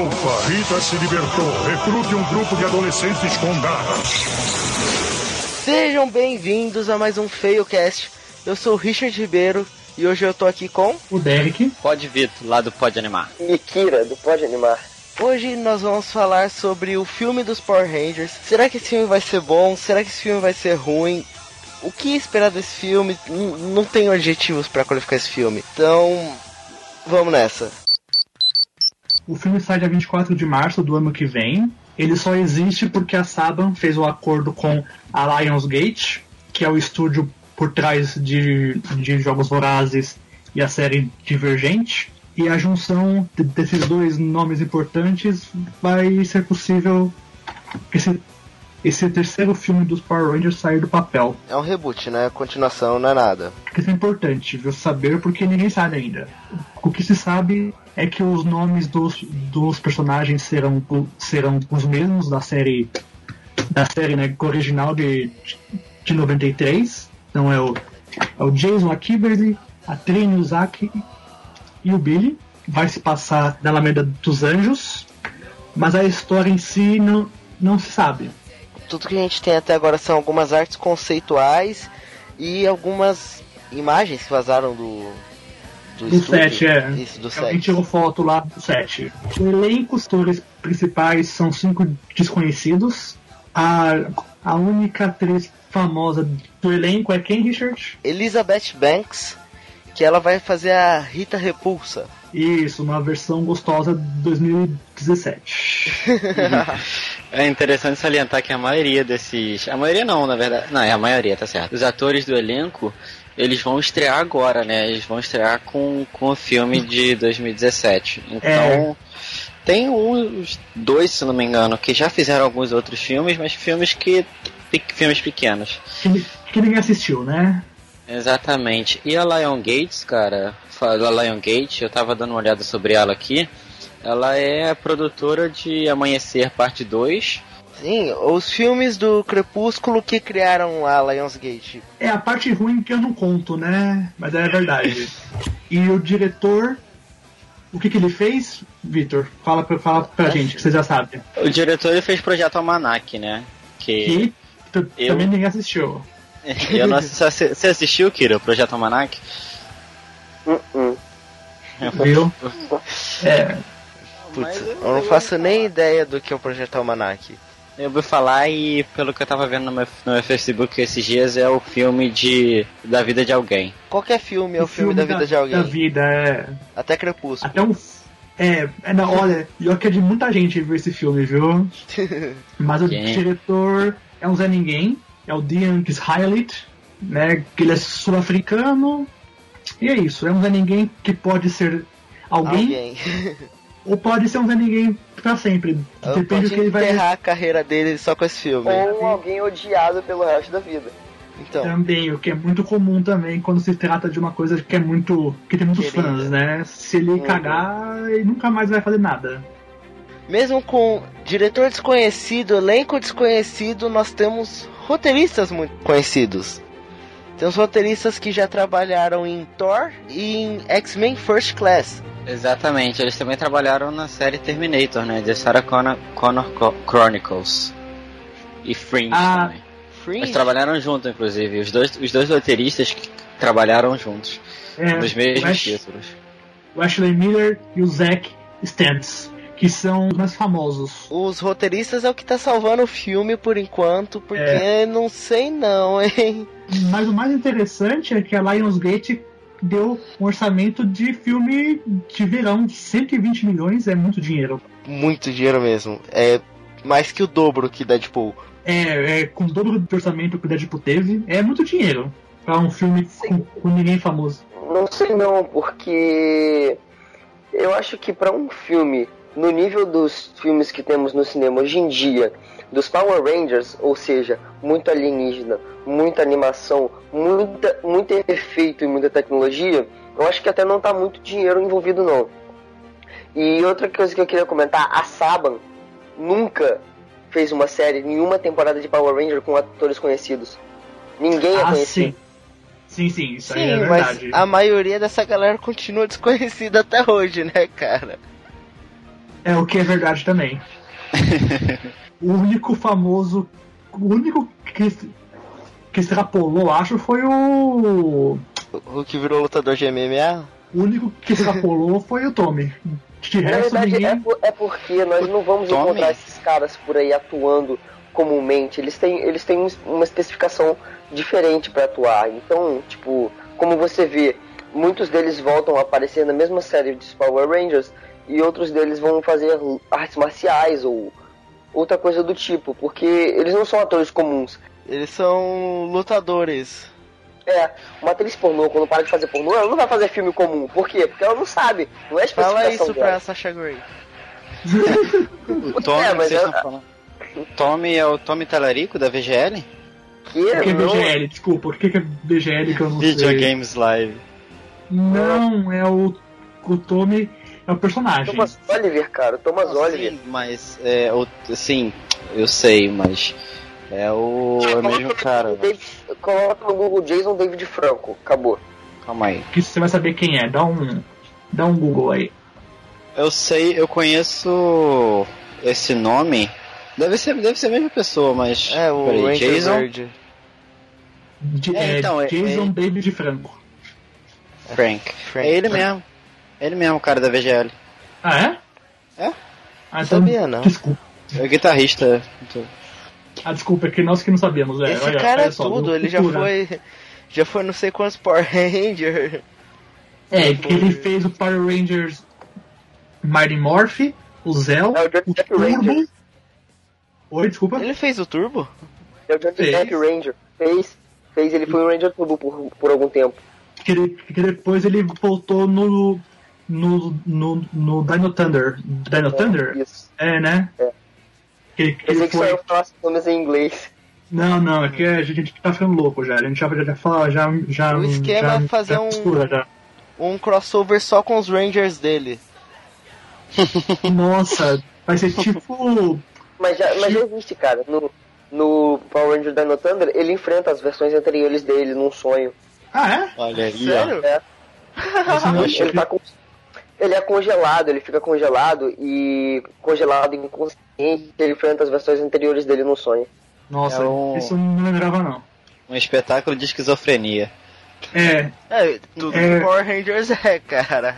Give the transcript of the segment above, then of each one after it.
Alfa, Rita se libertou. Recrute um grupo de adolescentes com garras. Sejam bem-vindos a mais um FeioCast. Eu sou o Richard Ribeiro e hoje eu tô aqui com o Derek. Pode Vito, lá do Pode Animar. E Kira, do Pode Animar. Hoje nós vamos falar sobre o filme dos Power Rangers. Será que esse filme vai ser bom? Será que esse filme vai ser ruim? O que esperar desse filme? N não tenho adjetivos para qualificar esse filme. Então, vamos nessa. O filme sai dia 24 de março do ano que vem. Ele só existe porque a Saban fez o um acordo com a Lionsgate, que é o estúdio por trás de, de Jogos Vorazes e a série Divergente. E a junção desses dois nomes importantes vai ser possível esse, esse terceiro filme dos Power Rangers sair do papel. É um reboot, né? Continuação não é nada. Isso é importante, viu? Saber porque ninguém sabe ainda. O que se sabe é que os nomes dos, dos personagens serão, serão os mesmos da série da série né, original de, de 93. Então é o, é o Jason, a Kimberly, a Trini, o Zack e o Billy. Vai se passar na Alameda dos Anjos, mas a história em si não, não se sabe. Tudo que a gente tem até agora são algumas artes conceituais e algumas imagens que vazaram do, do, do set, é. Isso, do set. A gente tirou foto lá do set. O elenco, os atores principais são cinco desconhecidos. A, a única atriz famosa do elenco é quem, Richard? Elizabeth Banks, que ela vai fazer a Rita Repulsa. Isso, uma versão gostosa de 2017. é interessante salientar que a maioria desses. A maioria não, na verdade. Não, é a maioria, tá certo. Os atores do elenco eles vão estrear agora, né? Eles vão estrear com, com o filme de 2017. Então, é. tem uns dois, se não me engano, que já fizeram alguns outros filmes, mas filmes que. filmes pequenos. Que, que ninguém assistiu, né? Exatamente. E a Lion Gates, cara, a Lion Gate, eu tava dando uma olhada sobre ela aqui. Ela é produtora de Amanhecer Parte 2 Sim, os filmes do Crepúsculo que criaram a Lionsgate. É a parte ruim que eu não conto, né? Mas é verdade. e o diretor, o que, que ele fez, Vitor? Fala, pra, fala pra é. gente, que você já sabe. O diretor ele fez Projeto Almanac, né? Que, que eu... também ninguém assistiu. eu não assisti, você assistiu, Kira, o Projeto Almanac? Uh -uh. Viu? é. Putz, eu não faço nem ideia do que é o Projeto Almanac. Eu ouvi falar e pelo que eu tava vendo no meu, no meu Facebook esses dias é o filme de da vida de alguém. Qualquer filme é o, o filme, filme, da vida da, de alguém. Da vida, é. Até Crepúsculo. Até um. É, é não, olha, eu que é de muita gente ver esse filme, viu? Mas o diretor é um Zé Ninguém, é o Dean Kishailit, né? Que ele é sul-africano. E é isso, é um Zé Ninguém que pode ser alguém. alguém. ou pode ser um Zé Ninguém pra sempre. Depende do que ele vai. enterrar a carreira dele só com esse filme. Ou alguém odiado pelo resto da vida. Então. Também, o que é muito comum também quando se trata de uma coisa que é muito. que tem muitos Querida. fãs, né? Se ele uhum. cagar, ele nunca mais vai fazer nada. Mesmo com diretor desconhecido, elenco desconhecido, nós temos roteiristas muito conhecidos. Temos roteiristas que já trabalharam em Thor e em X-Men First Class. Exatamente, eles também trabalharam na série Terminator, né? De Sarah Connor, Connor Chronicles. E Fringe ah, também. Fringe? Eles trabalharam junto, inclusive. Os dois, os dois roteiristas que trabalharam juntos. É, nos mesmos Ash, títulos. O Ashley Miller e o Zack Stantz. Que são os mais famosos. Os roteiristas é o que tá salvando o filme por enquanto, porque é. não sei não, hein? Mas o mais interessante é que a Lionsgate deu um orçamento de filme de verão. 120 milhões é muito dinheiro. Muito dinheiro mesmo. É mais que o dobro que Deadpool. É, é com o dobro do orçamento que o Deadpool teve, é muito dinheiro. Pra um filme com, com ninguém famoso. Não sei não, porque eu acho que para um filme no nível dos filmes que temos no cinema hoje em dia, dos Power Rangers, ou seja, muito alienígena, muita animação, muita, muito efeito e muita tecnologia, eu acho que até não está muito dinheiro envolvido não. E outra coisa que eu queria comentar, a Saban nunca fez uma série, nenhuma temporada de Power Ranger com atores conhecidos. Ninguém é ah, conhecido. Sim. Sim, sim, isso sim, aí é verdade. Mas a maioria dessa galera continua desconhecida até hoje, né, cara? É o que é verdade também. o único famoso. O único que, que extrapolou, acho, foi o. O que virou lutador de MMA? O único que extrapolou foi o Tommy. De Na resto, verdade, ninguém. é, por- é porque nós não vamos Tommy? encontrar esses caras por aí atuando comumente. Eles têm, eles têm um- uma especificação diferente pra atuar. Então, tipo, como você vê, muitos deles voltam a aparecer na mesma série de Power Rangers e outros deles vão fazer artes marciais ou outra coisa do tipo, porque eles não são atores comuns. Eles são lutadores. É, uma atriz pornô, quando para de fazer pornô, ela não vai fazer filme comum. Por quê? Porque ela não sabe. Não é Fala isso dela. pra Sasha Grey. O Tommy, É, mas. O Tommy é o Tommy Talarico da VGL? Que Por que não- BGL? Desculpa, por que, que é BGL que eu não sei? Videogames Live. Não, é o. O Tommy é o personagem. Thomas Oliver, cara. Thomas Não, Oliver. sim, mas é o sim, eu sei, mas é o, é o mesmo cara. David, coloca no Google Jason David Franco. Acabou. Calma aí. Que você vai saber quem é. Dá um. Dá um Google aí. Eu sei, eu conheço esse nome. Deve ser, deve ser a mesma pessoa, mas É, o peraí, Ranger Jason. Verde. De- É, é, então, é- Jason é- David Franco. Frank. Frank. É ele mesmo. Ele mesmo, o cara da VGL. Ah, é? É? Ah, então, Sabia, não. Desculpa. É o guitarrista. Então, Ah, desculpa, é que nós que não sabíamos. É, Esse olha, cara é só, tudo, ele já cultura. foi. Já foi não sei quantos Power Ranger. É, que ele fez o Power Rangers Mighty Morph, o Zell, É o Johnny o Depp Turbo. Ranger. Oi, desculpa. Ele fez o Turbo? É o Johnny Fez. Depp Ranger. Fez. Fez. Ele foi um Ranger Turbo por, por algum tempo. Que, ele- que depois ele voltou no. No, no, no Dino Thunder. Dino Thunder? Isso. É, né? É. Que, que que só foi. falasse nomes em inglês. Não, não, é que a gente tá ficando louco já. A gente já, já fala, já. já O esquema já, é fazer já um- já. Um crossover só com os Rangers dele. Nossa, vai ser tipo. Mas já, mas já existe, cara. No, no Power Ranger Dino Thunder, ele enfrenta as versões anteriores dele num sonho. Ah, é? olha aí, Sério? É. Esse não- Ele, tá com- ele é congelado, ele fica congelado e congelado inconsciente, ele enfrenta as versões anteriores dele no sonho. Nossa, É um- isso não lembrava não. Um espetáculo de esquizofrenia. É, É, tudo É. que Power Rangers é, cara.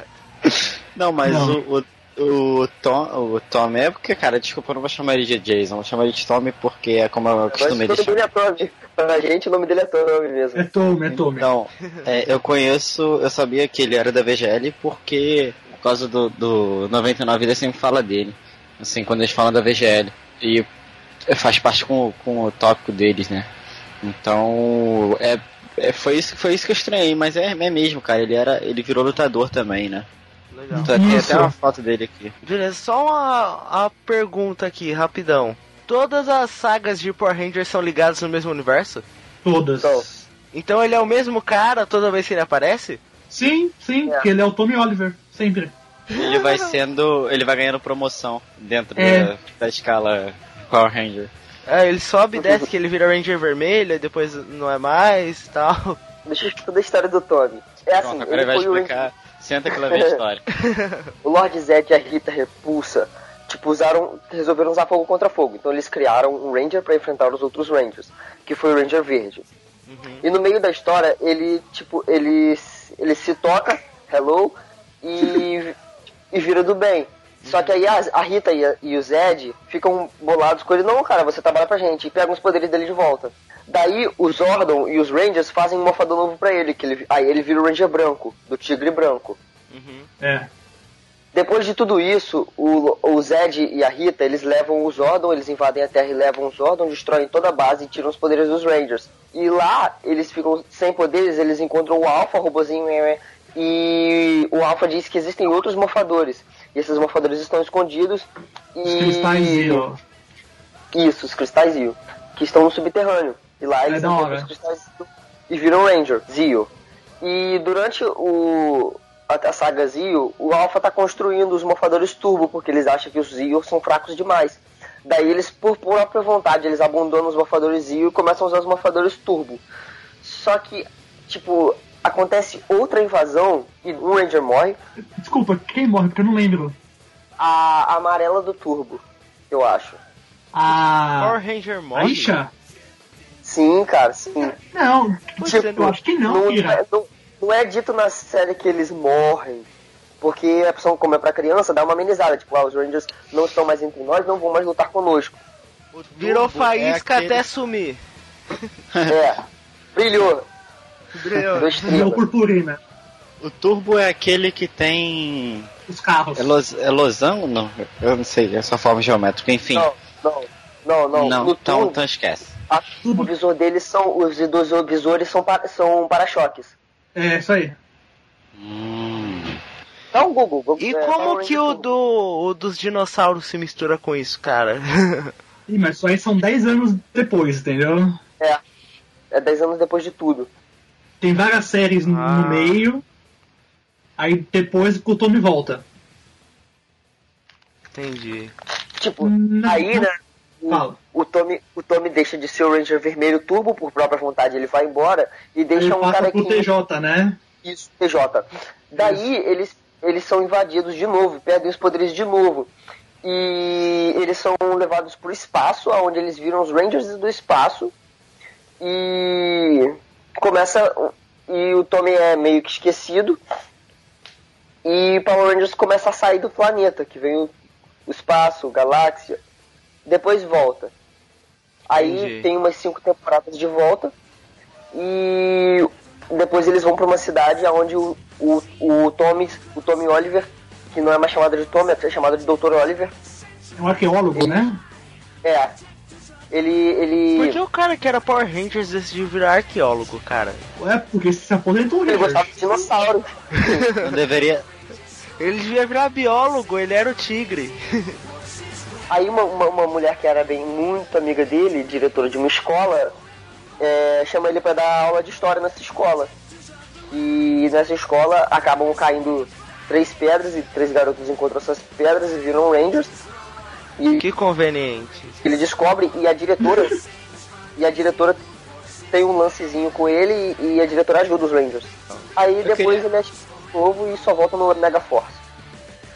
Não, mas Não. O, o, o, Tom, o Tom é porque, cara, desculpa, eu não vou chamar ele de Jason, vou chamar ele de Tommy porque é como eu Mas costumo o ele nome chamar. dele é Tommy. Pra gente, o nome dele é Tommy mesmo. é Tommy, é Tommy. Então, é, eu conheço, eu sabia que ele era da VGL porque, por causa do, do 99 ele sempre fala dele. Assim, quando eles falam da VGL. E faz parte com, com o tópico deles, né? Então, é, é, foi, isso, foi isso que eu estranhei, mas é, é mesmo, cara. Ele, era, ele virou lutador também, né? Legal. Então, tem até uma foto dele aqui. Beleza, só uma, uma pergunta aqui, rapidão. Todas as sagas de Power Rangers são ligadas no mesmo universo? Todas. Então. Então ele é o mesmo cara toda vez que ele aparece? Sim, sim, É. porque ele é o Tommy Oliver, sempre. Ele vai sendo. Ele vai ganhando promoção dentro É. da, da escala Power Ranger. É, ele sobe e desce que ele vira Ranger vermelho, e depois não é mais e tal. Deixa eu explicar a história do Tommy. É assim, Pronto, agora ele vai explicar. Senta que lá vem a história. o Lord Zed e a Rita Repulsa, tipo, usaram, resolveram usar fogo contra fogo. Então eles criaram um Ranger pra enfrentar os outros Rangers, que foi o Ranger Verde. E no meio da história, ele, tipo, ele, ele se toca, hello, e, e vira do bem. Só que aí a, a Rita e, a- e o Zed ficam bolados com ele, não, cara, você trabalha pra gente, e pegam os poderes dele de volta. Daí o Zordon e os Rangers fazem um mofador novo pra ele, que ele, aí ele vira o Ranger branco, do Tigre Branco. É. Depois de tudo isso, o, o Zed e a Rita, eles levam o Zordon, eles invadem a Terra e levam o Zordon, destroem toda a base e tiram os poderes dos Rangers. E lá, eles ficam sem poderes, eles encontram o Alpha, o robozinho, e o Alpha diz que existem outros morfadores. E esses morfadores estão escondidos e... Os cristais Zero. Isso, os cristais Zio, que estão no subterrâneo. E lá É eles da encontram os cristais e viram Ranger, Zio. E durante o a, saga Zio, o Alpha tá construindo os morfadores turbo, porque eles acham que os Zio são fracos demais. Daí eles, por própria vontade, eles abandonam os morfadores Zio e começam a usar os morfadores turbo. Só que, tipo, acontece outra invasão e um Ranger morre. Desculpa, quem morre? Porque eu não lembro. a amarela do Turbo, eu acho. A. Power Ranger morre? Isha? Sim, cara, sim. Não, tipo, é, eu acho que não, Não, é, não- não é dito na série que eles morrem. Porque a pessoa, como é pra criança, dá uma amenizada. Tipo, ah, os Rangers não estão mais entre nós, não vão mais lutar conosco. Virou é faísca aquele- até sumir. É. Brilhou. Estrelas. purpurina. O turbo é aquele que tem. Os carros. É, los... é losango? Não, eu não sei, é só forma geométrica, enfim. Não, não, não, não. Não, No então, turbo, então esquece. a- o visor deles são. Os dos visores são, pa- são para-choques. É, isso aí. Hum. Dá um Google. Google E é, como que o, do, o dos dinossauros se mistura com isso, cara? Ih, mas isso aí são 10 anos depois, entendeu? É. É 10 anos depois de tudo. Tem várias séries no- Ah. no meio. Aí depois o Tommy volta. Entendi. Tipo, Não, aí, né? O, o, Tommy, o Tommy deixa de ser o Ranger Vermelho Turbo, por própria vontade ele vai embora e deixa Ele um passa cara pro que. TJ, né? Isso, TJ. Daí eles, eles são invadidos de novo, perdem os poderes de novo. E eles são levados pro espaço, onde eles viram os Rangers do espaço. E começa. E o Tommy é meio que esquecido. E Power Rangers começa a sair do planeta, que vem o, o espaço, galáxia. Depois volta. Aí Entendi. tem umas cinco temporadas de volta. E depois eles vão para uma cidade onde o, o, o, Tommy, o Tommy Oliver, que não é mais chamado de Tommy, é chamado de Dr. Oliver, É um arqueólogo, né? é. Ele. ele Por que o cara que era Power Rangers decidiu virar arqueólogo, cara? É porque se aposentou, ele gostava de dinossauro. Não deveria. Ele devia virar biólogo, ele era o tigre. Aí uma, uma, uma mulher que era bem muito amiga dele, diretora de uma escola, é, chama ele para dar aula de história nessa escola. E nessa escola acabam caindo três pedras e três garotos encontram essas pedras e viram Rangers. E Que conveniente. ele descobre e a diretora e a diretora tem um lancezinho com ele e, e a diretora ajuda os Rangers. Aí depois queria- ele é de novo e só volta no Mega Force.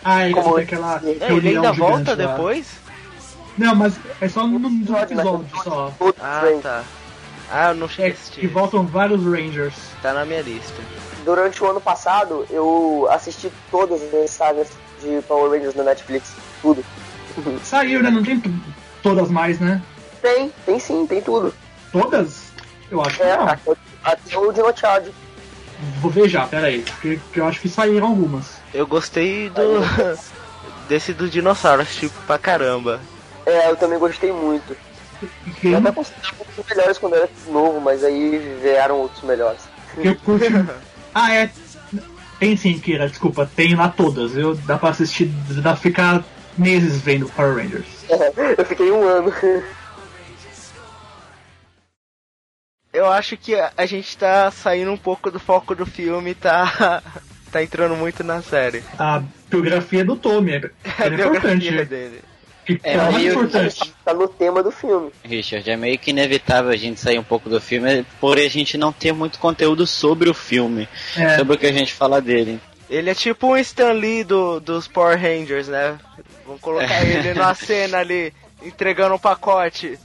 Ah, ele Como- tem aquela É, ele ainda volta lá. depois? Não, mas é só num dos Episódio, só. Todos os Ah, tá. Ah, eu não É cheguei a que voltam vários Rangers. Tá na minha lista. Durante o ano passado eu assisti todas as sagas de Power Rangers na Netflix. Tudo. Saiu, né? Não tem todas mais, né? Tem, tem sim, tem tudo. Todas? Eu acho que É, não. até, até o Dino Charge. Vou ver já, peraí. Porque, porque eu acho que saíram algumas. Eu gostei do. desse do dinossauro, assisti pra caramba. É, eu também gostei muito. Eu até considerava um dos melhores quando era novo, mas aí vieram outros melhores. eu curti. ah, é. Tem sim, Kira, desculpa. Tem lá todas. Eu, dá pra assistir, dá pra ficar meses vendo Power Rangers. eu fiquei um ano. Eu acho que a, a gente tá saindo um pouco do foco do filme, tá. tá entrando muito na série. A biografia do Tommy é, A é importante. biografia dele. Que É, é, meio- importante. tá no tema do filme. Richard, é meio que inevitável a gente sair um pouco do filme por a gente não ter muito conteúdo sobre o filme, É, sobre o que a gente fala dele. Ele é tipo um Stan Lee do, dos Power Rangers, né? Vamos colocar É. ele na cena ali, entregando um pacote.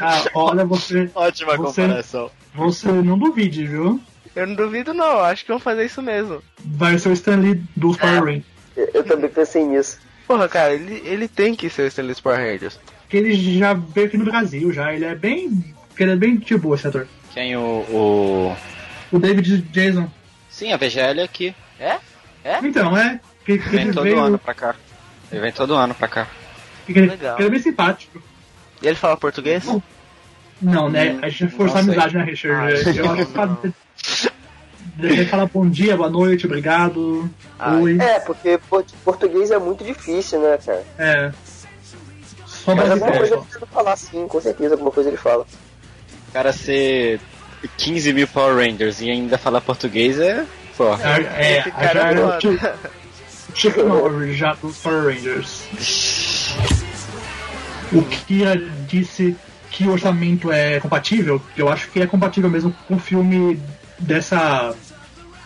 ah, olha, você, Ótima Você- comparação. você não duvide, viu? Eu não duvido não, acho que vão fazer isso mesmo. Vai ser o Stanley dos É. Power Rangers. Eu, eu também pensei nisso. Porra, cara, ele, ele tem que ser o Stan Lee dos Power Rangers. Que ele já veio aqui no Brasil, já. Ele é bem. Ele é bem de boa, esse ator. Quem o, o. O David Jason. Sim, a VGL é aqui. É? Então, é. Que, que Vem ele todo veio. ano pra cá. Ele vem todo ano pra cá. Que ele, Legal. ele é bem simpático. E ele fala português? Não, né? Hum, A gente forçar a não amizade, né, Richard? Ah, Eu acho não. Deve falar bom dia, boa noite, obrigado. Ah, Oi. É, porque por- português é muito difícil, né, cara? É. Só Mas mais alguma coisa ele deve falar sim, com certeza, alguma coisa ele fala. O cara ser 15 mil Power Rangers e ainda falar português é. Pô. É, Esse é, cara já é era o foda. tipo, tipo Norris já dos Power Rangers. O Kira disse que o orçamento é compatível, eu acho que é compatível mesmo com o filme dessa,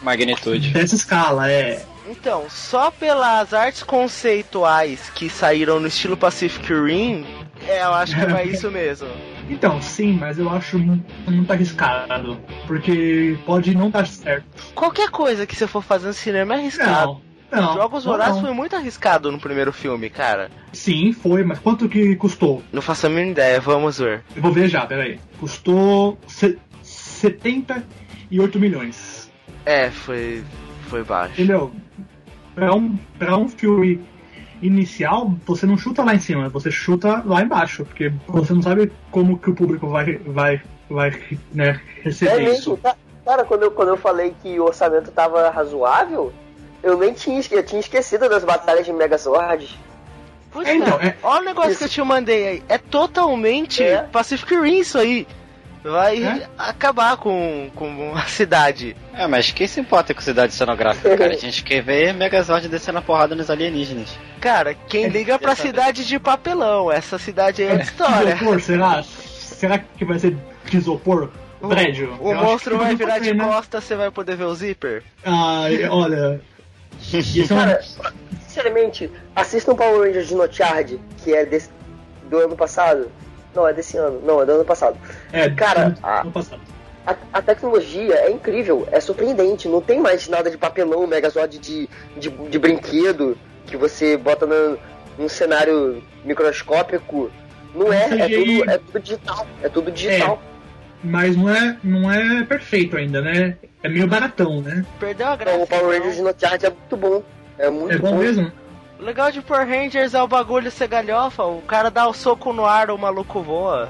Magnitude. dessa escala, é. Então, só pelas artes conceituais que saíram no estilo Pacific Rim, é, eu acho que vai isso mesmo. Então, sim, mas eu acho muito, arriscado. Porque pode não dar certo. Qualquer coisa que você for fazer no cinema é arriscado. Não, não. Jogos Vorazes não. foi muito arriscado no primeiro filme, cara. Sim, foi, mas quanto que custou? Não faço a mínima ideia, vamos ver. Eu vou ver já, peraí. Custou se- 78 milhões. É, foi. Foi baixo. Entendeu? Pra um, pra um filme inicial, você não chuta lá em cima, você chuta lá embaixo, porque você não sabe como que o público vai, vai, vai né, É receber mesmo, isso. ca- cara, quando eu, quando eu falei que o orçamento tava razoável, eu nem tinha, eu tinha esquecido das batalhas de Megazord. Pois É, então, é- Olha o negócio Isso. que eu te mandei aí. É totalmente É. Pacific Rim isso aí. Vai É? acabar com, com a cidade. É, mas quem se importa com cidade cenográfica, cara? A gente quer ver Megazord descendo a porrada nos alienígenas. Cara, quem liga pra cidade de papelão, essa cidade aí é outra história. Isopor, será? Será que vai ser de isopor? Prédio? O acho monstro vai virar de né? costas, você vai poder ver o zíper. Ai, olha. É Cara, sinceramente, assistam Power Rangers Dinochard, que é desse, do ano passado. Não, é desse ano. Não, é do ano passado. É, Cara, ano- a- ano passado. A, a tecnologia é incrível, é surpreendente. Não tem mais nada de papelão, Megazord de, de, de brinquedo que você bota no, num cenário microscópico. Não é, é tudo, é tudo digital. É tudo digital. Mas não é, não é perfeito ainda, né? É meio baratão, né? Perdeu a Então, graça. o Power então. Rangers Dinochard é muito bom. É muito É bom mesmo? O legal de Power Rangers é o bagulho ser galhofa. O cara dá o soco no ar, o maluco voa.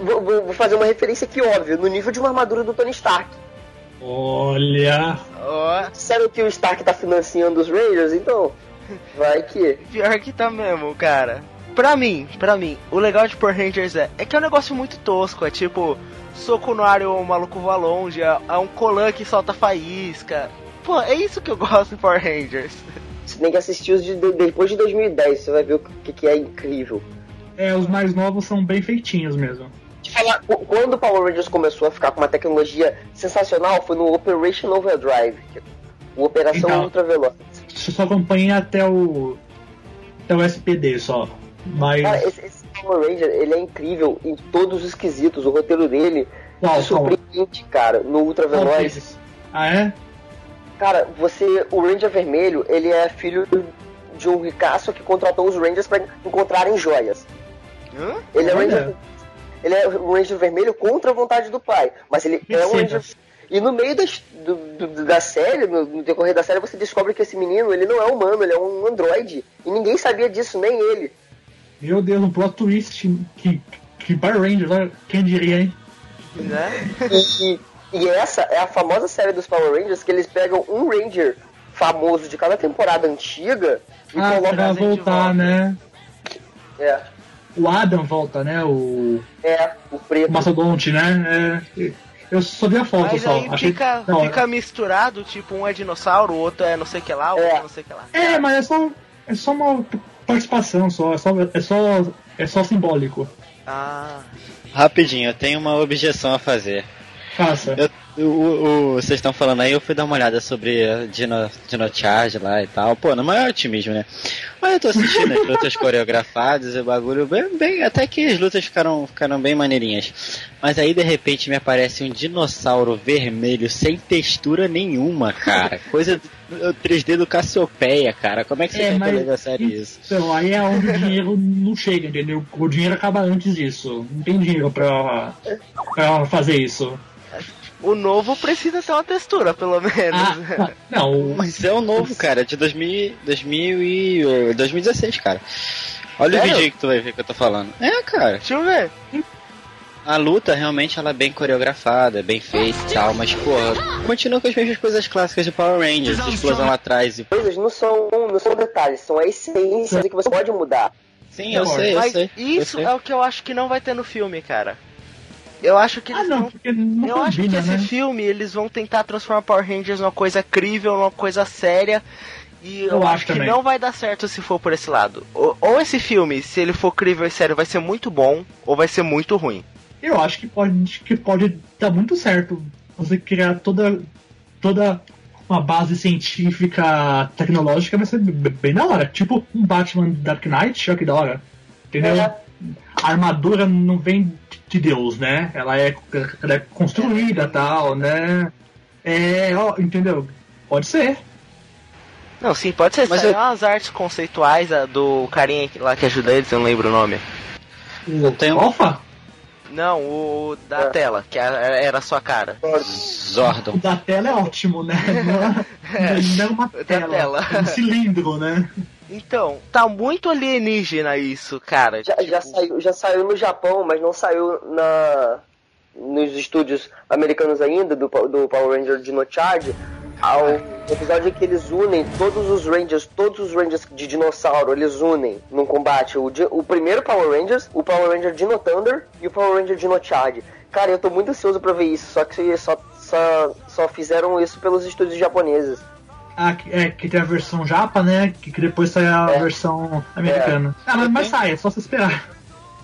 Vou, vou- vou fazer uma referência aqui óbvia, no nível de uma armadura do Tony Stark. Olha. Ó, Sabe que o Stark tá financiando os Rangers? Então, vai que. pior que tá mesmo, cara. Pra mim, pra mim, o legal de Power Rangers é, é que é um negócio muito tosco. É tipo, soco no ar e o maluco voa longe. É, é um colan que solta faísca. Pô, é isso que eu gosto de Power Rangers. Você tem que assistir os de, de- depois de 2010, você vai ver o que, que é incrível. É, os mais novos são bem feitinhos mesmo. Te falar, qu- quando o Power Rangers começou a ficar com uma tecnologia sensacional foi no Operation Overdrive, é o Operação Então. Ultraveloz. Você só acompanha até o. até o SPD só. Mas. Cara, esse, esse Power Ranger, ele é incrível em todos os quesitos, o roteiro dele qual, te qual? surpreende, cara, no Qual Ultraveloz. deles? Ah, é? Cara, você, o Ranger Vermelho, ele é filho de um ricaço que contratou os Rangers para encontrarem joias. Hã? Ele é. Ranger, ele é o Ranger Vermelho contra a vontade do pai, mas ele é um. Ranger. E no meio das- do- do- da série, no, no decorrer da série, você descobre que esse menino ele não é humano, ele é um androide. E ninguém sabia disso, nem ele. Meu Deus, um plot twist que. que Power Rangers, olha, quem diria, hein? Né? E, e essa é a famosa série dos Power Rangers que eles pegam um Ranger famoso de cada temporada antiga e Ah, colocam pra voltar, volta. né? É, O Adam volta, né? O, é, o preto. o Mastodonte, né? É, eu só vi a foto Mas só. aí Achei... fica, Não, fica misturado, tipo, um é dinossauro, o outro é não sei o que lá, o É. outro é não sei o que lá. É, mas é só, é só uma participação só. É só, é só, é só simbólico. Ah. Rapidinho, eu tenho uma objeção a fazer. Faça. Eu- o- o- Vocês estão falando aí, eu fui dar uma olhada sobre a Dino, Dino Charge lá e tal. Pô, no maior otimismo, né? Mas eu tô assistindo as lutas coreografadas e o bagulho bem, bem. Até que as lutas ficaram, ficaram bem maneirinhas. Mas aí de repente me aparece um dinossauro vermelho sem textura nenhuma, cara. Coisa do 3D do Cassiopeia, cara. Como é que você É, mas- sério isso? Então, aí é onde o dinheiro não chega, entendeu? O dinheiro acaba antes disso. Não tem dinheiro pra, pra fazer isso. O novo precisa ter uma textura, pelo menos. Ah, não, Mas é o novo, cara, de 2000, 2000 e, eh, 2016, cara. Olha Sério? o vídeo aí que tu vai ver que eu tô falando. É, cara. Deixa eu ver. A luta realmente ela é bem coreografada, é bem feita e tal, mas porra, continua com as mesmas coisas clássicas de Power Rangers, de explosão lá atrás e. coisas não são, não são detalhes, são a essência que você pode mudar. Sim, eu Não, sei, eu Mas sei. isso eu sei. é o que eu acho que não vai ter no filme, cara. Eu acho que ah, eles não, não. porque não Eu acho que combina, esse né? filme eles vão tentar transformar Power Rangers numa coisa crível, numa coisa séria. E eu, Eu acho acho que não vai dar certo se for por esse lado. Ou, ou esse filme, se ele for crível e sério, vai ser muito bom, ou vai ser muito ruim. Eu acho que pode, que pode dar muito certo você criar toda. toda uma base científica tecnológica vai ser bem da hora. Tipo um Batman Dark Knight, olha que da hora. Entendeu? É. A armadura não vem de Deus, né? Ela é, ela é construída tal, né? É, ó, entendeu? Pode ser. Não, sim, pode ser. Mas eu- umas artes conceituais a do carinha lá que ajuda eles, eu não lembro o nome. Eu tenho Alpha? Não, o da É. tela, que era a sua cara. O Zordon. da tela é ótimo, né? Não é, não é uma Da tela, tela. é um cilindro, né? Então, tá muito alienígena isso, cara. Já, já, Tipo, saiu, já saiu no Japão, mas não saiu na nos estúdios americanos ainda, do, do Power Ranger Dino Charge, ao episódio em que eles unem todos os Rangers, todos os Rangers de dinossauro, eles unem num combate. O, o primeiro Power Rangers, o Power Ranger Dino Thunder e o Power Ranger Dino Charge. Cara, eu tô muito ansioso pra ver isso, só que só, só, só fizeram isso pelos estúdios japoneses. Ah, que- é, que tem a versão japa, né? Que, que depois sai a É. versão americana. Ah, mas, mas sai, é só você esperar.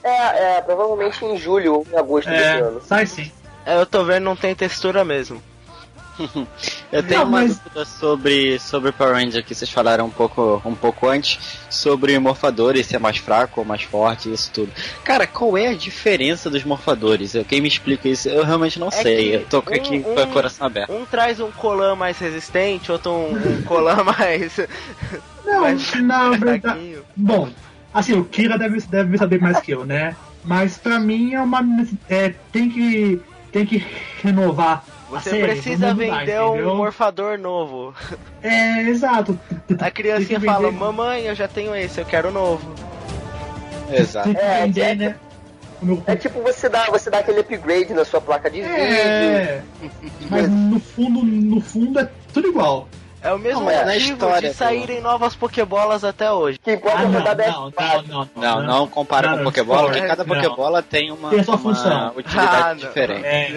É, é, provavelmente em julho ou em agosto desse É, ano. sai sim. é, eu tô vendo, não tem textura mesmo. Eu tenho Não, uma mas- dúvida sobre, sobre Power Ranger que vocês falaram um pouco, um pouco antes, sobre morfadores, se é mais fraco ou mais forte, isso tudo. Cara, qual é a diferença dos morfadores? Eu- Quem me explica isso? Eu realmente não É sei. Eu tô um- aqui com um- o coração aberto. Um traz um colan mais resistente, outro um, um colan mais. Não, mais na verdade. fraquinho. Bom, assim, o Kira deve, deve saber mais que eu, né? Mas pra mim é uma. É, tem que. Tem que renovar. Você série, precisa mudar, vender entendeu? um morfador novo. É, exato. A criancinha fala: Mamãe, eu já tenho esse, eu quero novo. Exato. É, vender, é- né? O meu- É tipo você dá, você dá aquele upgrade na sua placa de vídeo. É, mas no fundo, no fundo é tudo igual. É o mesmo Não, motivo história de saírem novas Pokébolas até hoje. Que importa Ah, é não, não, não, PS4. não, Não, não compara Não, com Pokébola, porque não. cada. Pokébola tem uma, Tem a sua uma função. utilidade Ah, diferente. É.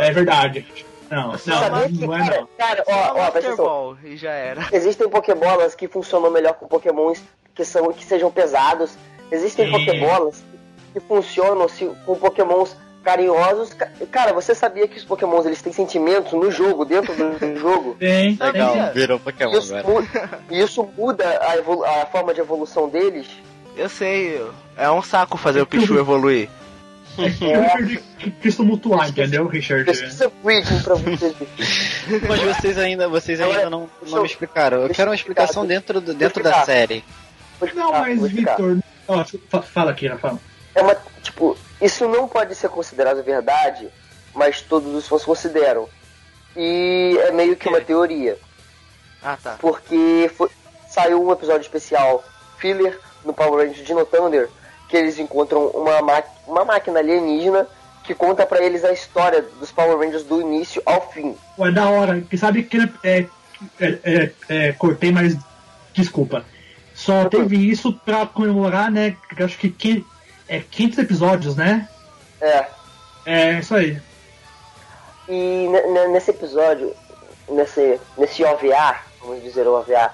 É verdade. Não, Você não, sabia que, não é cara, não. cara, ó, ó, presta atenção. Ball e já era. Existem Pokébolas que funcionam melhor com Pokémons que, são, que sejam pesados. Existem Sim. Pokébolas que funcionam se, com Pokémons carinhosos. Ca- Cara, você sabia que os Pokémons eles têm sentimentos no jogo, dentro do jogo? Tem, Legal, Sabia? virou Pokémon Isso, agora. mu- isso muda a, a forma de evolução deles. Eu sei, é um saco fazer o Pichu evoluir. É que o Richard que- quis mutuar, entendeu, Richard? Pesquisa breeding pra vocês. Mas vocês ainda, vocês ainda não, não eu- me explicaram. Eu quero eu uma explicação dentro, do, dentro da série. Não, mas. Victor. Fala aqui, Rafael. É uma, tipo, isso não pode ser considerado verdade, mas todos os fãs consideram. E é meio que uma teoria, Ah, tá. porque foi- saiu um episódio especial filler no Power Rangers Dino Thunder, que eles encontram uma, ma- uma máquina alienígena que conta pra eles a história dos Power Rangers do início ao fim. Ué, da hora. Que sabe que é, é, é, é, cortei, mas desculpa. Só teve isso pra comemorar, né? Que acho que quin- é 500 episódios, né? É, É isso aí. E ne- ne- nesse episódio, nesse, nesse OVA, vamos dizer OVA,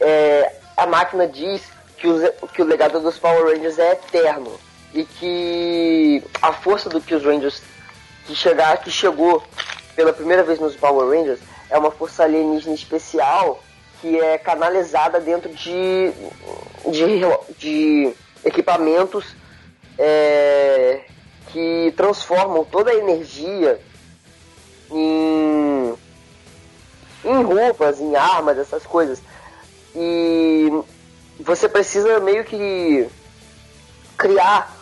é, a máquina diz que, os, que o legado dos Power Rangers é eterno. E que a força do que os Rangers que, chegar, que chegou pela primeira vez nos Power Rangers é uma força alienígena especial que é canalizada dentro de, de, de equipamentos é, que transformam toda a energia em, em roupas, em armas, essas coisas. E você precisa meio que criar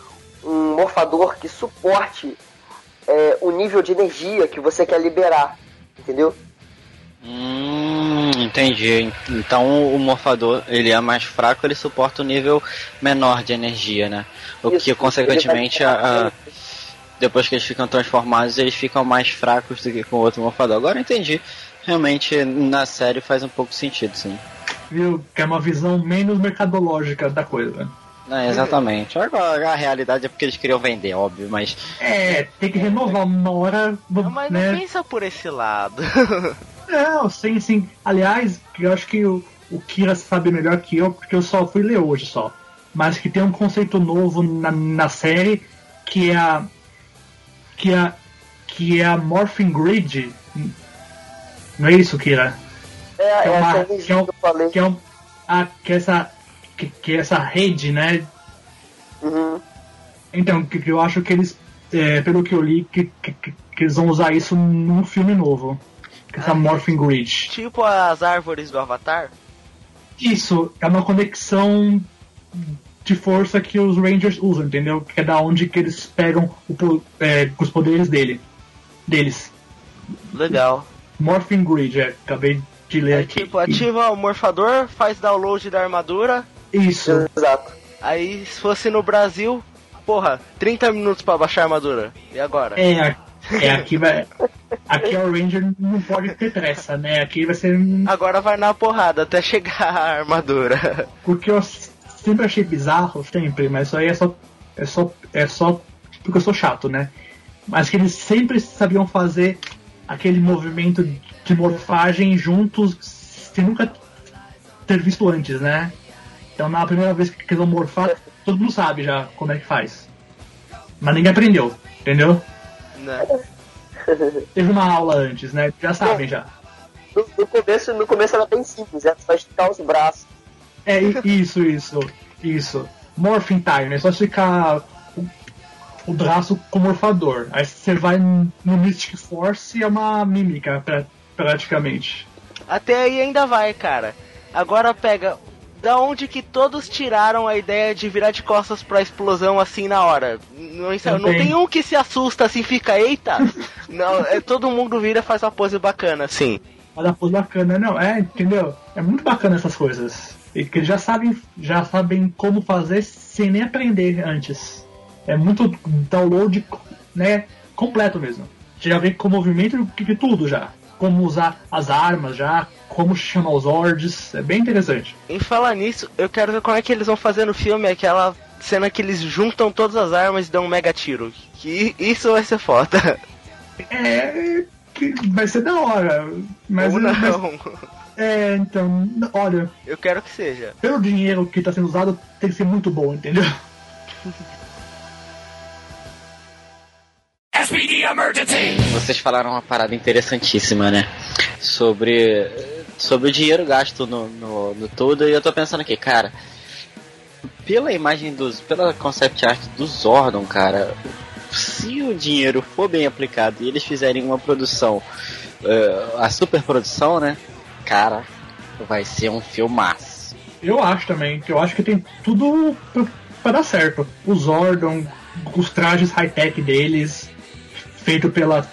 um morfador que suporte é, o nível de energia que você quer liberar, entendeu? Hum, entendi. Então o morfador ele é mais fraco, ele suporta o nível menor de energia, né? O Isso, que consequentemente a- a- depois que eles ficam transformados, eles ficam mais fracos do que com o outro morfador. Agora eu entendi. Realmente na série faz um pouco sentido, sim. Viu? Que é uma visão menos mercadológica da coisa. É, exatamente. Agora a realidade é porque eles queriam vender, óbvio, mas É, tem que renovar uma hora. Não, mas não né? pensa por esse lado. Não, sim, sim. Aliás, eu acho que o, o Kira sabe melhor que eu, porque eu só fui ler hoje só. Mas que tem um conceito novo na, na série que é a. que é a. que é a Morphing Grid. Não é isso, Kira? É, é é uma, essa que é, um- que eu falei. que é, um- a- que essa que, que essa rede, né? Uhum. Então, que, que eu acho que eles, é, pelo que eu li, que, que, que- que eles vão usar isso num filme novo. Que essa Ah, Morphing Grid. Tipo as árvores do Avatar. Isso é uma conexão de força que os Rangers usam, entendeu? Que é da onde que eles pegam o é, os poderes dele, deles. Legal. Morphing Grid, é, acabei de ler É aqui. tipo, ativa o morfador, faz download da armadura. Isso. Exato. Aí se fosse no Brasil, porra, 30 minutos pra baixar a armadura. E agora? É, é aqui vai. Aqui o Ranger não pode ter pressa, né? Aqui vai ser. Agora vai na porrada até chegar a armadura. Porque eu sempre achei bizarro, sempre, mas isso aí é só. É só. É só porque eu sou chato, né? Mas que eles sempre sabiam fazer aquele movimento de morfagem juntos sem nunca ter visto antes, né? Então na primeira vez que eles vão morfar, todo mundo sabe já como é que faz. Mas ninguém aprendeu, entendeu? Né? Teve uma aula antes, né? Já sabem já. No, no começo, no começo era bem simples, era só esticar os braços. É isso, isso, isso. Morphing time, é só ficar o, o braço com o morfador. Aí você vai no Mystic Force e é uma mímica, pra- praticamente. Até aí ainda vai, cara. Agora pega. Da onde que todos tiraram a ideia de virar de costas pra explosão assim na hora? Não, isso- Não não tem um que se assusta assim, fica, eita! Não, é, todo mundo vira e faz uma pose bacana, assim. Mas a pose bacana, não, é, entendeu? É muito bacana essas coisas. E que já sabem, já sabem como fazer sem nem aprender antes. É muito download, né, completo mesmo. Já vem com movimento de de tudo já. Como usar as armas já, como chamar os Zords, é bem interessante. Em falar nisso, eu quero ver como é que eles vão fazer no filme aquela cena que eles juntam todas as armas e dão um mega tiro. Que isso vai ser foda. É, vai ser da hora. Mas, Ou mas- não. é, então, olha, Eu quero que seja. pelo dinheiro que está sendo usado, tem que ser muito bom, entendeu? Vocês falaram uma parada interessantíssima, né? Sobre, sobre o dinheiro gasto no, no, no todo, e eu tô pensando aqui, cara, pela imagem dos. pela concept art do Zordon, cara, se o dinheiro for bem aplicado e eles fizerem uma produção, eh, a super produção, né? Cara, vai ser um filmaço. Eu acho também, que eu acho que tem tudo pra, pra dar certo. O Zordon, os trajes high-tech deles, feito pela,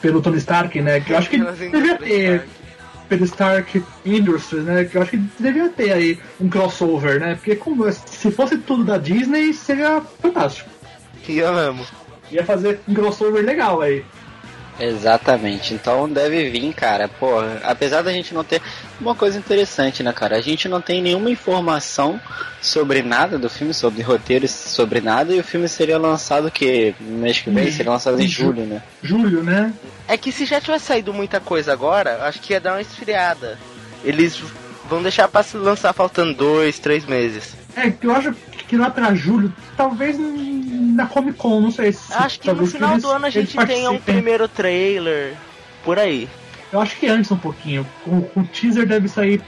pelo Tony Stark, né? Que eu acho que indústrias ter. Pelo Stark Industries, né? Que eu acho que devia ter aí um crossover, né? Porque como, se fosse tudo da Disney, seria fantástico. Que eu amo. Ia fazer um crossover legal aí. Exatamente. Então deve vir, cara. Porra, apesar da gente não ter. Uma coisa interessante, né, cara? A gente não tem nenhuma informação sobre nada do filme, sobre roteiros, sobre nada, e o filme seria lançado que no mês que vem, Em- seria lançado em em ju- julho, né? Julho, né? É que se já tivesse saído muita coisa agora, acho que ia dar uma esfriada. Eles vão deixar pra se lançar faltando dois, três meses. É, que eu acho que lá pra julho, talvez na Comic Con, não sei se. Acho que no final eles- do ano a gente tenha um primeiro trailer. Por aí. Eu acho que antes um pouquinho. O, o teaser deve sair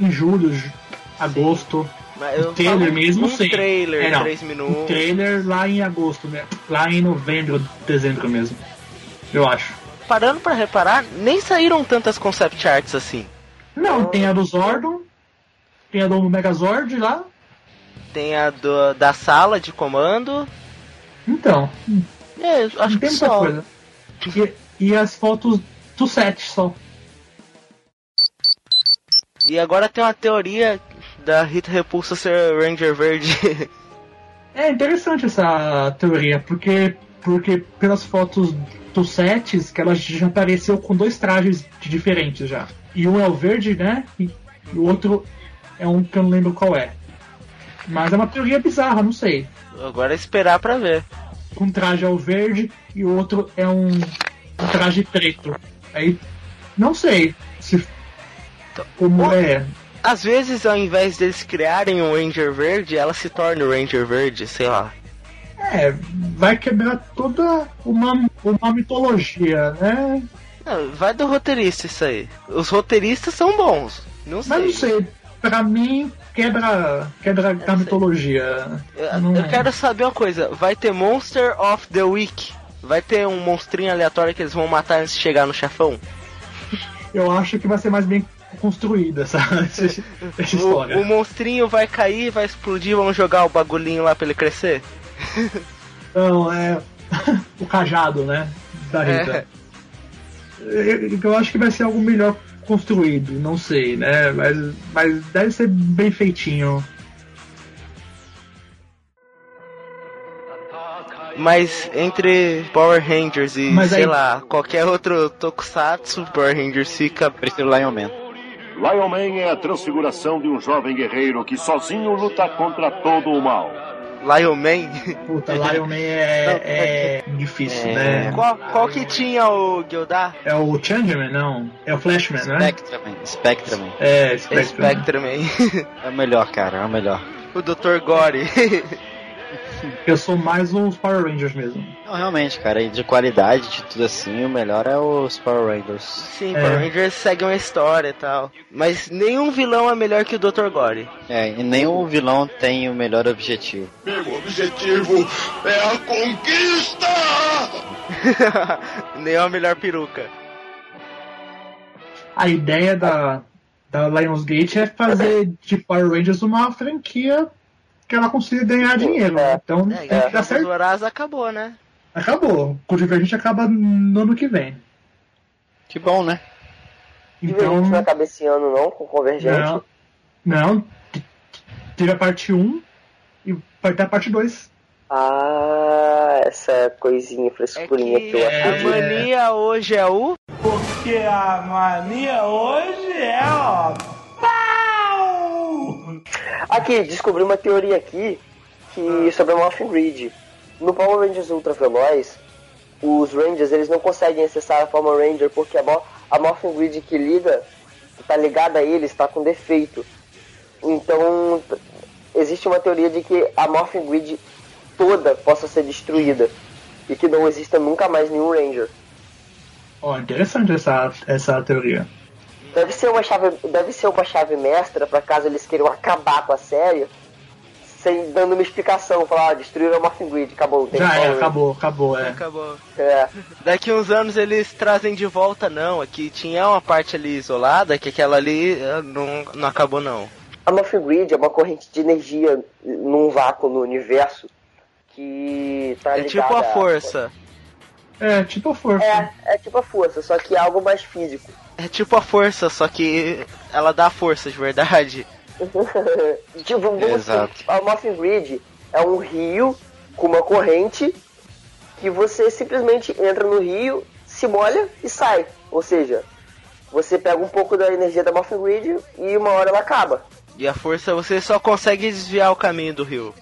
em julho, ju- agosto. Mas eu O trailer mesmo, um sim. trailer, É, não. três O minutos. trailer lá em agosto, né? Lá em novembro, dezembro mesmo. Eu acho. Parando pra reparar, nem saíram tantas concept arts assim. Não, tem a do Zordon, tem a do Megazord lá. Tem a do, da sala de comando. Então, É, acho que tem muita só. coisa. E, e as fotos do set só. E agora tem uma teoria da Rita Repulsa ser Ranger Verde. É interessante essa teoria, porque, porque pelas fotos dos sets, que ela já apareceu com dois trajes diferentes já. E um é o verde, né? E o outro é um que eu não lembro qual é. Mas é uma teoria bizarra, não sei. agora é esperar pra ver. Um traje é o verde e o outro é um, um traje preto. Aí, não sei se. Como é. Às vezes, ao invés deles criarem um Ranger Verde, ela se torna o Ranger Verde, sei lá. É, vai quebrar toda uma, uma mitologia, né? Não, vai do roteirista isso aí. Os roteiristas são bons. Não sei. Mas não sei, pra mim quebra, quebra a mitologia. Eu, Não- eu quero saber uma coisa. Vai ter Monster of the Week? Vai ter um monstrinho aleatório que eles vão matar antes de chegar no chefão? Eu acho que vai ser mais bem construída essa, essa, história. O, o monstrinho vai cair, vai explodir, vão jogar o bagulhinho lá pra ele crescer? Não, é o cajado, né? Da Rita. Eu, eu acho que vai ser algo melhor construído, não sei, né? Mas, mas deve ser bem feitinho. Mas entre Power Rangers e, Mas sei aí- lá, qualquer outro Tokusatsu, Power Rangers fica. Prefiro Lion Man. Lion Man é a transfiguração de um jovem guerreiro que sozinho luta contra todo o mal. Lion Man? Puta, Lion Man é, é difícil, né? qual, qual que tinha o Gildar? É o Changeman, não? É o Flashman, né? Spectraman. Spectraman. É, Spectrum. Spectreman. É o melhor, cara, é o melhor. o Dr. Gore. Eu sou mais os Power Rangers mesmo. Não, realmente, cara, e de qualidade, de tudo assim, o melhor é os Power Rangers. Sim, É. Power Rangers segue uma história e tal. Mas nenhum vilão é melhor que o Dr. Gore. É, e nenhum vilão tem o melhor objetivo. Meu objetivo é a conquista! Nem a melhor peruca. A ideia da, da Lionsgate é fazer de Power Rangers uma franquia que ela consiga ganhar dinheiro. É. Então É, tem que a dar certo. Acabou, né? Acabou. O Divergente acaba no ano que vem. Que bom, né? Então. Divergente não acaba esse ano não, com Convergente. Não. Não. Teve a parte 1 e vai ter a parte 2. Ah, essa coisinha É frescurinha que, que eu a acredito. mania hoje é o. Porque a mania hoje é, ó. Aqui, descobri uma teoria aqui que sobre a Morphin Grid. No Power Rangers Ultra Veloz, os Rangers eles não conseguem acessar a forma Ranger porque a, Mo- a Morphin Grid que liga, que tá ligada a eles, está com defeito. Então, existe uma teoria de que a Morphin Grid toda possa ser destruída e que não exista nunca mais nenhum Ranger. Ó, interessante essa, essa teoria. Deve ser uma chave, deve ser uma chave mestra para caso eles queiram acabar com a série, sem dando uma explicação, falar, ah, destruíram a Morphin Grid, acabou, tem Já é, acabou, acabou, é. Acabou. É. Daqui uns anos eles trazem de volta, não. Aqui tinha uma parte ali isolada, que aquela ali eh, não, não acabou, não. A Morphin Grid é uma corrente de energia num vácuo no universo que tá É tipo a força. É, tipo a força. É, é tipo a força, só que é algo mais físico. É tipo a força, só que ela dá força de verdade. tipo, vamos Exato. a Morphin Grid é um rio com uma corrente que você simplesmente entra no rio, se molha e sai. Ou seja, você pega um pouco da energia da Morphin Grid e uma hora ela acaba. E a força você só consegue desviar o caminho do rio.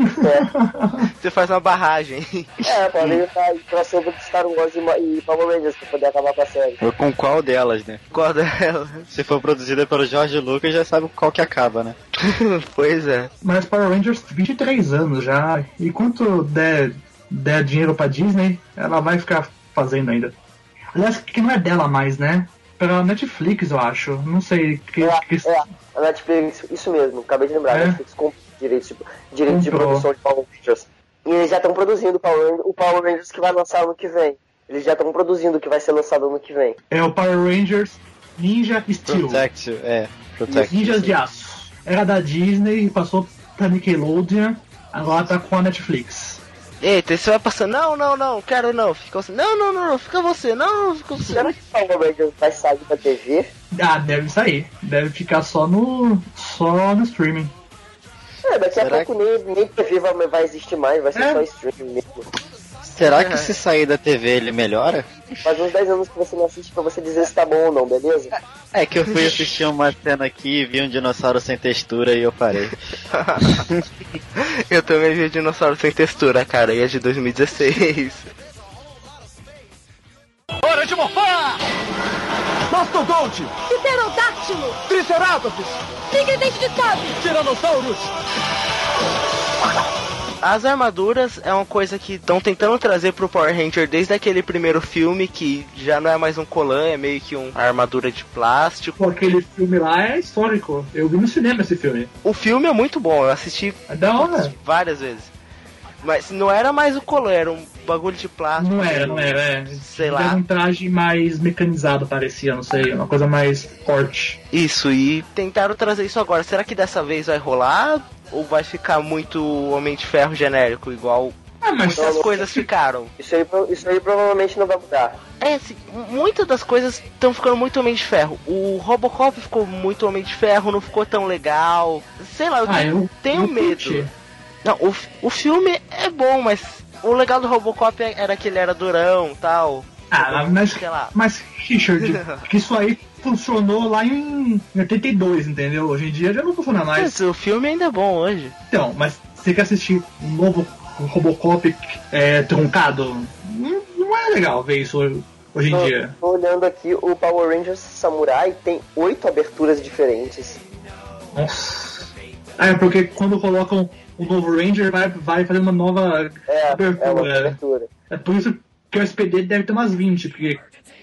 É, Você faz uma barragem. é podem estar crossover de Star Wars e, e Power Rangers pra poder acabar com a série. Ou com qual delas, né? Qual dela? Se for produzida pelo Jorge Lucas, já sabe qual que acaba, né? pois é. Mas Power Rangers 23 anos já. E quanto der, der dinheiro pra Disney, ela vai ficar fazendo ainda. Aliás, que não é dela mais, né? Pela Netflix, eu acho. Não sei. Que, É, que- é, a Netflix, isso mesmo, acabei de lembrar, É? a Netflix comprou direitos de, direitos de produção de Power Rangers. E eles já estão produzindo o Power, Rangers- o Power Rangers que vai lançar ano que vem. Eles já estão produzindo o que vai ser lançado ano que vem. É o Power Rangers Ninja Steel. Protect, é. Os Protect. Ninjas de Aço. Era da Disney, passou pra Nickelodeon, agora tá com a Netflix. Eita, você vai passando. Não, não, não, quero não. Fica você. Não, não, não, não, fica você. Não, não, fica você. Será que o Power Rangers vai sair pra TV? Ah, deve sair. Deve ficar só no. só no streaming. É, daqui Será a pouco nem, nem TV vai, vai existir mais, vai ser É. só streaming mesmo. Será que se sair da TV ele melhora? Faz uns 10 anos que você não assiste pra você dizer se tá bom ou não, beleza? É que eu fui assistir uma cena aqui e vi um dinossauro sem textura e eu parei. Eu também vi Dinossauro Sem Textura, cara, e é de 2016. Hora de morfar! Mastodonte! Pterodáctilo! Triceratops! Tigre dente de sabre! As armaduras é uma coisa que estão tentando trazer pro Power Ranger desde aquele primeiro filme, que já não é mais um colã, é meio que uma armadura de plástico. Pô, aquele filme lá é histórico. Eu vi no cinema esse filme. O filme é muito bom, eu assisti É da hora. várias vezes. Mas não era mais o colã, era um bagulho de plástico. Não era, não era. É. Sei Era lá. um traje mais mecanizado, parecia, não sei. Uma coisa mais forte. Isso, e tentaram trazer isso agora. Será que dessa vez vai rolar? Ou vai ficar muito Homem de Ferro genérico, igual Ah, mas muitas coisas ficaram? Isso aí, isso aí provavelmente não vai mudar. É, assim, muitas das coisas estão ficando muito Homem de Ferro. O Robocop ficou muito Homem de Ferro, não ficou tão legal. Sei lá, eu Ah, tenho, eu tenho eu medo. Não, o, o filme é bom, mas o legal do Robocop era que ele era durão tal. Ah, mas, Sei lá. mas Richard, que isso aí funcionou lá em 82, entendeu? Hoje em dia já não funciona mais. Mas o filme ainda é bom hoje. Então, mas você quer assistir um novo Robocop é, truncado? Não, não é legal ver isso hoje, hoje em Tô, dia. tô olhando aqui, o Power Rangers Samurai tem oito aberturas diferentes. Nossa. Ah, é porque quando colocam o novo Ranger vai, vai fazer uma nova É, é uma abertura. abertura. É por isso que o SPD deve ter umas 20, porque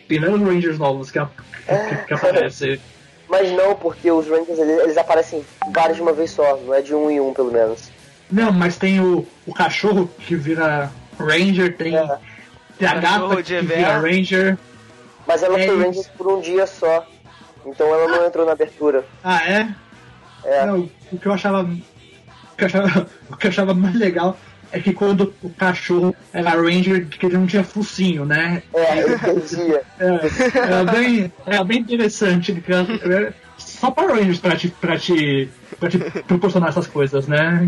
tem vários Rangers novos que, a- que, que aparecem. Mas não, porque os Rangers eles, eles aparecem vários de uma vez só, não é de um em um pelo menos. Não, mas tem o, o cachorro que vira Ranger, tem, É. tem a gata que vira. Ranger. Mas ela É foi. Ranger por um dia só. Então ela não entrou na abertura. Ah, é? É. Não, o que eu achava. O que eu achava, o que eu achava mais legal é que quando o cachorro era Ranger, que ele não tinha focinho, né? É, eu entendia. É, era, bem, era bem interessante. era Só para Rangers pra te, pra, te, pra te proporcionar essas coisas, né?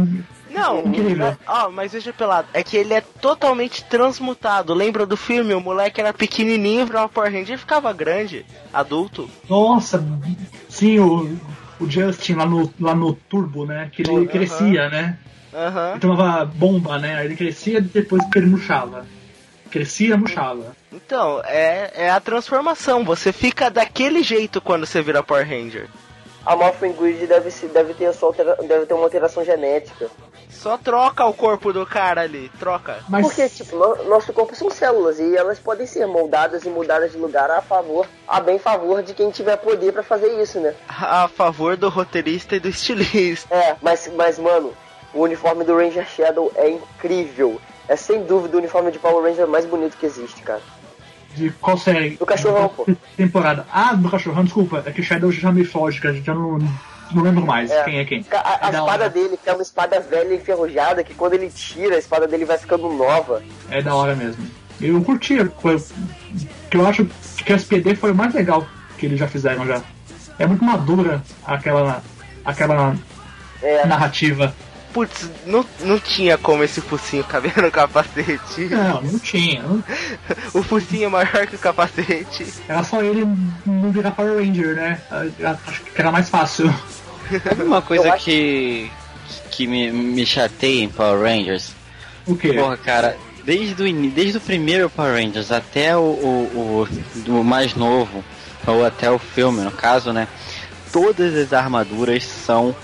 Não, Incrível. ó, mas veja pelado, é que ele é totalmente transmutado. Lembra do filme? O moleque era pequenininho, virava Power Ranger e ficava grande, adulto. Nossa, sim, o, o Justin lá no, lá no Turbo, né? Que ele Aham. crescia, né? Aham. Ele tomava bomba, né? Aí Ele crescia depois que ele murchava. Crescia, murchava. Então, é, é a transformação. Você fica daquele jeito quando você vira Power Ranger. A Morphin Grid deve, se, deve, ter altera- deve ter uma alteração genética. Só troca o corpo do cara ali, troca. Mas Porque, tipo, no- nosso corpo são células e elas podem ser moldadas e mudadas de lugar a favor, a bem favor de quem tiver poder pra fazer isso, né? A favor do roteirista e do estilista. É, mas, mas, mano, o uniforme do Ranger Shadow é incrível. É sem dúvida o uniforme de Power Ranger mais bonito que existe, cara. De qual série? Do cachorrão, pô. Temporada. Ah, do cachorrão, desculpa. É que Shadow já me foge, que a gente já não, não lembro mais É. quem é quem. A, a É da espada hora. dele, que é uma espada velha e enferrujada, que quando ele tira, a espada dele vai ficando nova. É da hora mesmo. Eu curti, foi- que eu acho que a SPD foi o mais legal que eles já fizeram já. É muito madura aquela, aquela É, narrativa. Putz, não, não tinha como esse focinho caber no capacete. Não, não tinha. O focinho é maior que o capacete. Era só ele não virar Power Ranger, né? Acho que era mais fácil. Sabe uma coisa acho- que, que me, me chateia em Power Rangers? O quê? Porra, cara, desde o, desde o primeiro Power Rangers até o, o, o do mais novo, ou até o filme, no caso, né? Todas as armaduras são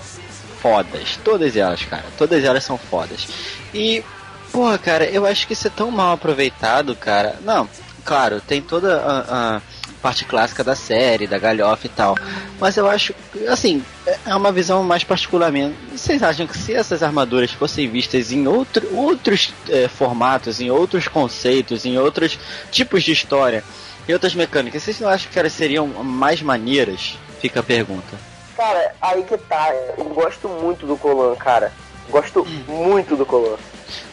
fodas. Todas elas, cara. Todas elas são fodas. E, porra, cara, eu acho que isso é tão mal aproveitado, cara. Não, claro, tem toda a, a parte clássica da série, da galhofa e tal. Mas eu acho, assim, é uma visão mais particularmente. Vocês acham que se essas armaduras fossem vistas em outro, outros eh, formatos, em outros conceitos, em outros tipos de história, em outras mecânicas, vocês não acham que elas seriam mais maneiras? Fica a pergunta. Cara, aí que tá. Eu gosto muito do Colan, cara. Gosto muito do Colan.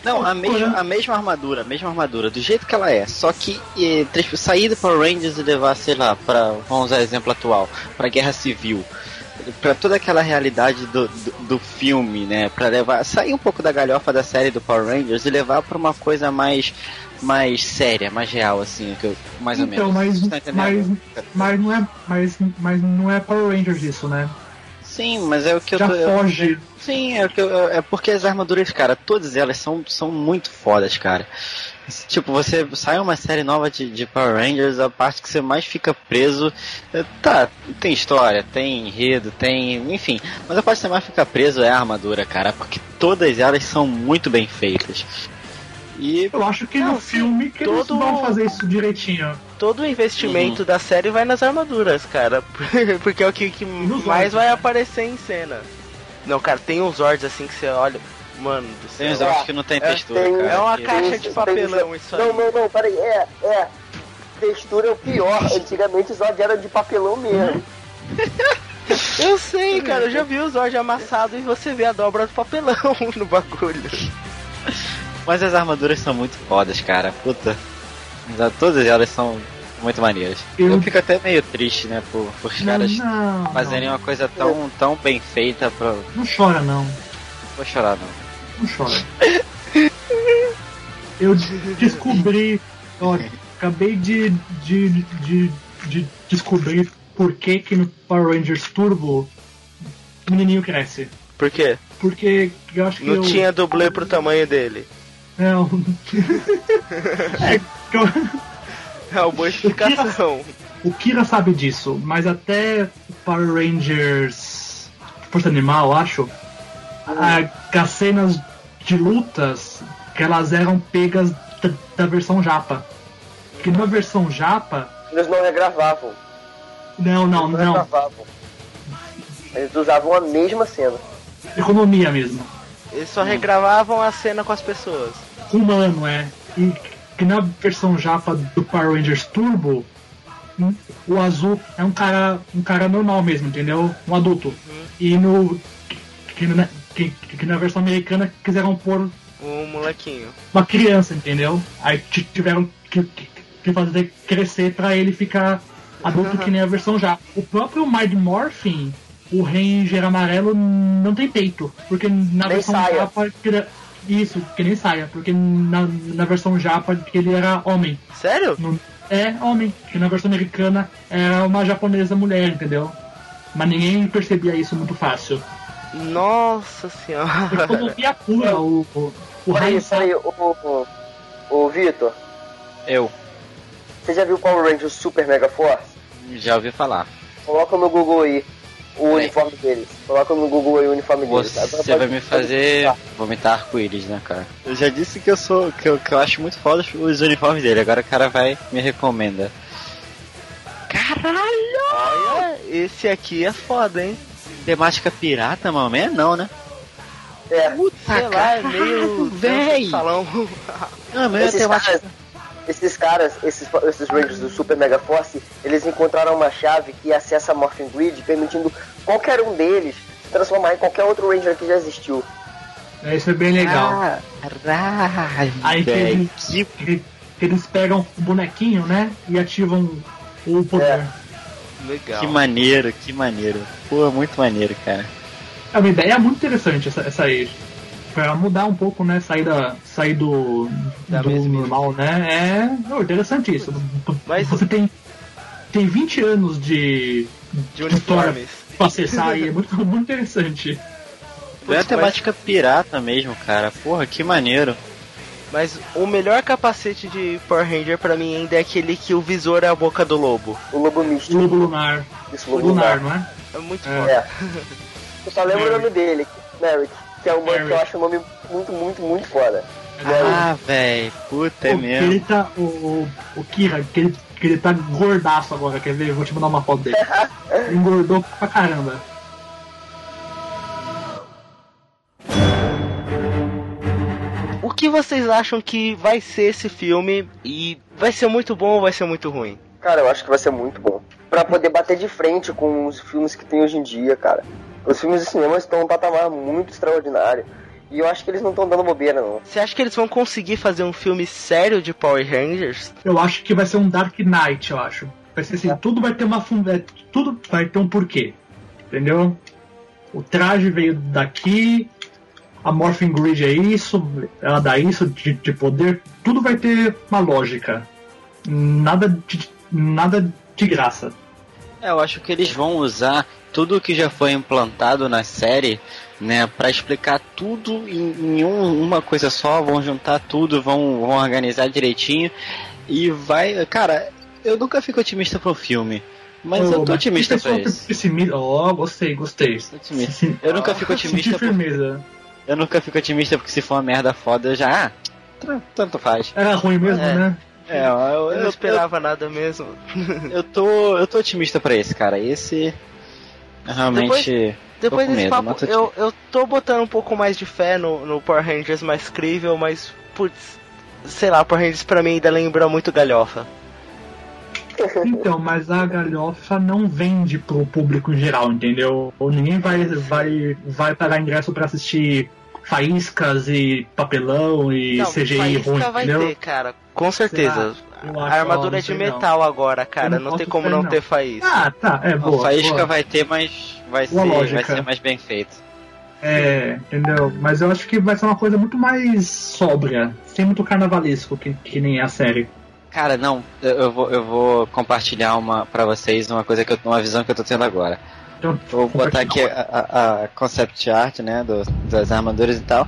Não, a mesma, a mesma armadura, a mesma armadura, do jeito que ela é. Só que trans- sair do Power Rangers e levar, sei lá, pra, vamos usar exemplo atual, pra Guerra Civil. Pra toda aquela realidade do, do, do filme, né? Pra levar. Sair um pouco da galhofa da série do Power Rangers e levar pra uma coisa mais. mais séria, mais real, assim, que eu, mais ou Então, menos. mas, Vocês estão entendendo? mas, mas, não é, mas, mas não é Power Rangers isso, né? Sim, mas é o que eu Já tô. eu- foge. Sim, é, o que eu- é porque as armaduras, cara, todas elas são, são muito fodas, cara. Tipo, você sai uma série nova de, de Power Rangers, a parte que você mais fica preso. é, Tá, tem história, tem enredo, tem. Enfim. Mas a parte que você mais fica preso é a armadura, cara, porque todas elas são muito bem feitas. E. Eu acho que Não, no filme que eles todo- vão fazer isso direitinho. Todo o investimento da série vai nas armaduras, cara. Porque é o que, que mais Zords. vai aparecer em cena. Não, cara, tem uns Zords assim que você olha. Mano do Tem céu. uns jogos que não tem É, textura, tem- cara. É uma caixa Tem- de tem- papelão isso aí. Não, não, não, peraí. É, é. Textura é o pior. Antigamente os Zod era de papelão mesmo. Eu sei, cara, eu já vi o Zord amassado e você vê a dobra do papelão no bagulho. Mas as armaduras são muito fodas, cara. Puta. Mas Todas elas são muito maneiras. Eu, Eu- fico até meio triste, né, por, por os caras não, não, fazerem uma coisa tão, tão bem feita pra. não chora não. Vou chorar não. Não chora. Eu de- descobri. Olha, acabei de, de, de, de descobrir por que, que no Power Rangers Turbo o menininho cresce. Por quê? Porque eu acho que Não eu, tinha dublê pro tamanho dele. Não. é, eu- É uma boa explicação. o Kira sabe disso, mas até o Power Rangers Força Animal, acho, a, as cenas de lutas que elas eram pegas da, da versão japa. Que na versão japa, Eles não regravavam. não, não, Eles não, regravavam. Eles usavam a mesma cena. economia mesmo. Eles só regravavam a cena com as pessoas. Humano, é. E que na versão japa do Power Rangers Turbo, hum, o azul é um cara, um cara normal mesmo, entendeu? Um adulto. E no que, na, que, que na versão americana quiseram pôr O molequinho. uma criança, entendeu? Aí ti- tiveram que, que, que fazer crescer pra ele ficar adulto que nem a versão já. O próprio Mind Morphin, o Ranger amarelo não tem peito, porque na Nem versão saia. japa ele- isso, que nem saia, porque na, na versão japa ele era homem. Sério? No- é homem, que na versão americana era uma japonesa mulher, entendeu? Mas ninguém percebia isso muito fácil. Nossa senhora. Economia pura, o, o, o Peraí, Ranger peraí, o, o, o Vitor, Eu você já viu Power Rangers Super Mega Force? já ouvi falar. Coloca no Google aí o uniforme deles. Coloca no Google aí o uniforme deles. Você Agora vai me fazer vomitar arco-íris, né, cara? Eu já disse que eu sou. que eu, que eu acho muito foda os uniformes dele. Agora o cara vai me recomenda. Olha, esse aqui é foda, hein? Temática pirata, mano? É não, né? É, Sei lá, é meio. véi. Salão. Não, mas é esses temática. caras, esses caras, esses, esses Rangers do Super Mega Force, eles encontraram uma chave que acessa a Morphin Grid, permitindo qualquer um deles se transformar em qualquer outro Ranger que já existiu. É, Isso é bem legal. Caralho, Aí eles, que eles pegam o bonequinho, né? E ativam o poder. É. Legal. Que maneiro, que maneiro. Pô, muito maneiro, cara. É uma ideia muito interessante essa, essa aí. Pra mudar um pouco, né? Sair, da, sair do, Da do normal, né? É interessante isso. Mas- Você tem, tem 20 anos de, De história uniformes. pra acessar aí. É muito, muito interessante. É mas- temática pirata mesmo, cara. Porra, que maneiro. Mas o melhor capacete de Power Ranger pra mim ainda é aquele que o visor é a boca do lobo. O Lobo Místico. Lobo Lunar. Isso, Lobo Lunar, Lunar. não é? É muito É. foda. É. Eu só lembro o Merrick. nome dele, Merrick, que é um nome que eu acho um nome muito, muito, muito foda. Ah, velho. Puta, é Pô, que mesmo. ele tá. O, o, o Kira, que ele, que ele tá gordaço agora, quer ver? Vou te mandar uma foto dele. Ele engordou pra caramba. Que vocês acham que vai ser esse filme e vai ser muito bom ou vai ser muito ruim? Cara, eu acho que vai ser muito bom. Pra poder bater de frente com os filmes que tem hoje em dia, cara. Os filmes de cinema estão num patamar muito extraordinário. E eu acho que eles não estão dando bobeira, não. Você acha que eles vão conseguir fazer um filme sério de Power Rangers? Eu acho que vai ser um Dark Knight, eu acho. Vai ser assim, tudo vai ter uma funda... Tudo vai ter um porquê. Entendeu? O traje veio daqui, a Morphin Grid é isso, ela dá isso de, de poder, tudo vai ter uma lógica. Nada de, nada de graça. É, eu acho que eles vão usar tudo que já foi implantado na série, né, para explicar tudo em, em um, uma coisa só, vão juntar tudo, vão, vão organizar direitinho e vai, cara, eu nunca fico otimista pro filme. Mas Ô, eu tô otimista que pra isso. pessimista- Ó, gostei, gostei. Otimista. Eu nunca fico otimista Senti por- firmeza. Eu nunca fico otimista porque se for uma merda foda, eu já. Ah, tanto faz. Era ruim mesmo, É. né? É, eu, eu, Eu não eu, esperava nada mesmo. eu tô. Eu tô otimista pra esse, cara. Esse. Realmente. Depois com desse medo, papo, eu, eu tô botando um pouco mais de fé no, no Power Rangers mais crível, mas, putz, sei lá, Power Rangers pra mim ainda lembra muito galhofa. Então, mas a galhofa não vende pro público em geral, entendeu? Ou ninguém vai, vai, vai pagar ingresso pra assistir faíscas e papelão e Não, CGI faísca ruim, vai entendeu? ter, cara, com certeza. A armadura é de sei não. metal agora, cara, não não tem como não ter faísca. Ah, tá, é A boa. faísca boa. vai ter, mas vai ser, vai ser mais bem feito. É, entendeu? Mas eu acho que vai ser uma coisa muito mais sóbria, sem muito carnavalesco, que, que nem a série. Cara, não, eu, eu vou, eu vou compartilhar uma pra vocês uma coisa que eu, uma visão que eu tô tendo agora. Então, Vou botar aqui a, a- concept art, né, do- das armaduras e tal.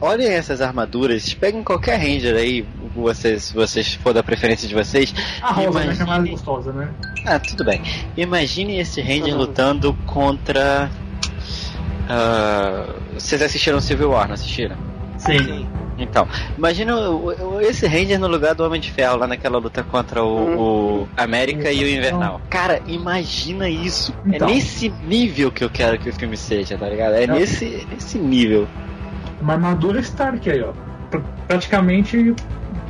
Olhem essas armaduras, peguem qualquer ranger aí, vocês, se vocês for da preferência de vocês. A rosa, né, que é Imagine- mais gostosa, né? Ah, tudo bem. Imagine esse Ranger lutando contra. ah, vocês assistiram Civil War, não assistiram? Sim. Sim. Então, imagina o- o- esse Ranger no lugar do Homem de Ferro, lá naquela luta contra o, o América e o Invernal. Cara, imagina isso. Então. É nesse nível que eu quero que o filme seja, tá ligado? É Não. nesse, nesse nível. Uma armadura Stark aí, ó. Pr- Praticamente,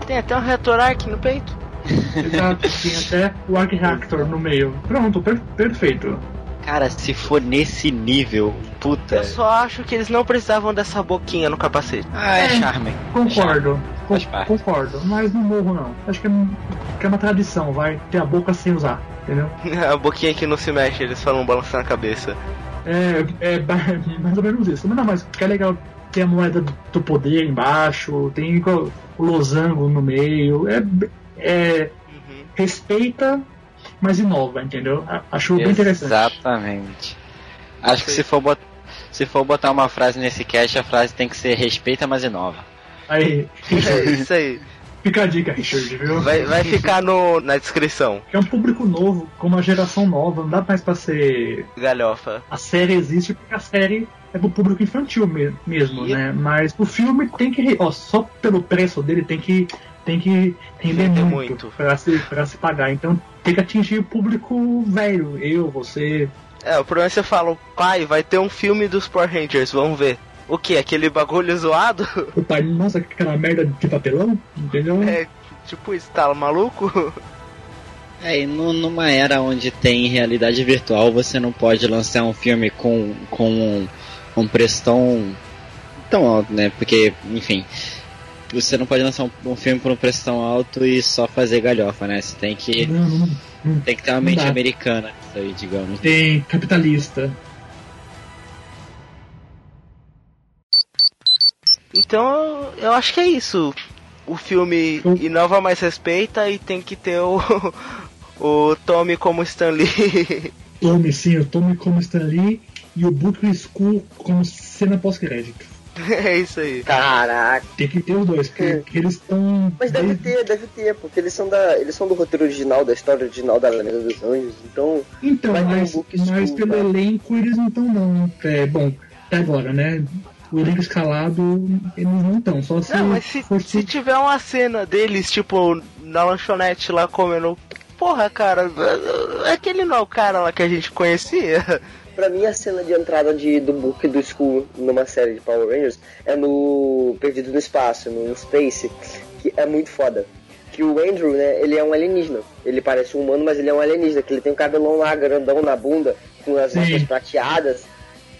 Tem até um reator arc no peito. exato, tem até o Arc Reactor no meio. Pronto, per- perfeito. Cara, se for nesse nível, puta. Eu só acho que eles não precisavam dessa boquinha no capacete. Ah, é É. charme. Concordo. Faz con- parte. concordo, mas não morro não. Acho que é, que é uma tradição, vai ter a boca sem usar, entendeu? A boquinha que não se mexe, eles falam balançando a cabeça. É, é mais ou menos isso. Mas não, mas que é legal ter a moeda do poder embaixo, tem o o losango no meio. É, é Uhum. respeita, mas inova, entendeu? A- Acho bem interessante. Exatamente. Acho que se for, bot... se for botar uma frase nesse cast, a frase tem que ser respeita, mas inova. Aí, É isso aí. fica a dica, Richard, viu? Vai, vai ficar no, na descrição. É um público novo, com uma geração nova, não dá mais pra ser. Galhofa. A série existe porque a série é pro público infantil me- mesmo, E- né? Mas o filme tem que. Ó, só pelo preço dele tem que. Tem que render muito, muito. Pra, se, pra se pagar. Então tem que atingir o público velho. Eu, você. É, o problema é que você fala, pai, vai ter um filme dos Power Rangers, vamos ver. O que? Aquele bagulho zoado? O pai, nossa, aquela merda de papelão, entendeu? É, tipo isso, tá maluco? É, e nu- numa era onde tem realidade virtual, você não pode lançar um filme com, com um, um preço tão, tão alto, né? Porque, enfim, você não pode lançar um, um filme por um preço tão alto e só fazer galhofa, né? Você tem que, Não, não, não. tem que ter uma Não mente dá. americana, aí, digamos. Tem capitalista. Então, eu acho que é isso. O filme Hum. inova mais respeita e tem que ter o, o Tommy como Stan Lee. Tome sim, o Tome como Stan Lee e o Booker School como cena pós-crédito. é isso aí. Caraca. Tem que ter os dois, porque, É. porque eles estão. Mas deve ter, deve ter, porque eles são da. Eles são do roteiro original, da história original da Lenda dos Anjos, então. Então, ter um mas, mas school, pelo tá? elenco eles não estão não. É, bom, até agora, né? O elenco escalado, eles não estão, só se Não, mas se, fosse- se tiver uma cena deles, tipo, na lanchonete lá comendo. Porra, cara, aquele não é o cara lá que a gente conhecia. Pra mim, a cena de entrada de, do book do Skull numa série de Power Rangers é no Perdido no Espaço, no Space, que é muito foda. Que o Andrew, né, ele é um alienígena. Ele parece um humano, mas ele é um alienígena, que ele tem um cabelão lá grandão na bunda, com as manchas prateadas.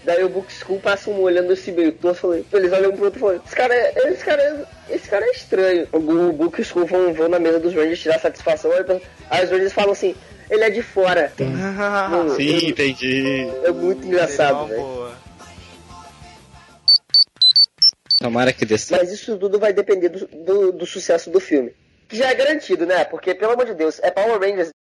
Daí o Book School passa um olhando esse meio todo, falando, eles olham um pro outro e falam, esse cara é, esse cara é, esse cara é estranho. O, o Book School vão, vão na mesa dos Rangers tirar satisfação, aí, aí os Rangers falam assim, ele é de fora. Mano, Sim, entendi. é muito engraçado, Uma velho. boa. Tomara que dê certo. Mas isso tudo vai depender do, do, do sucesso do filme. Que já é garantido, né? Porque, pelo amor de Deus, é Power Rangers.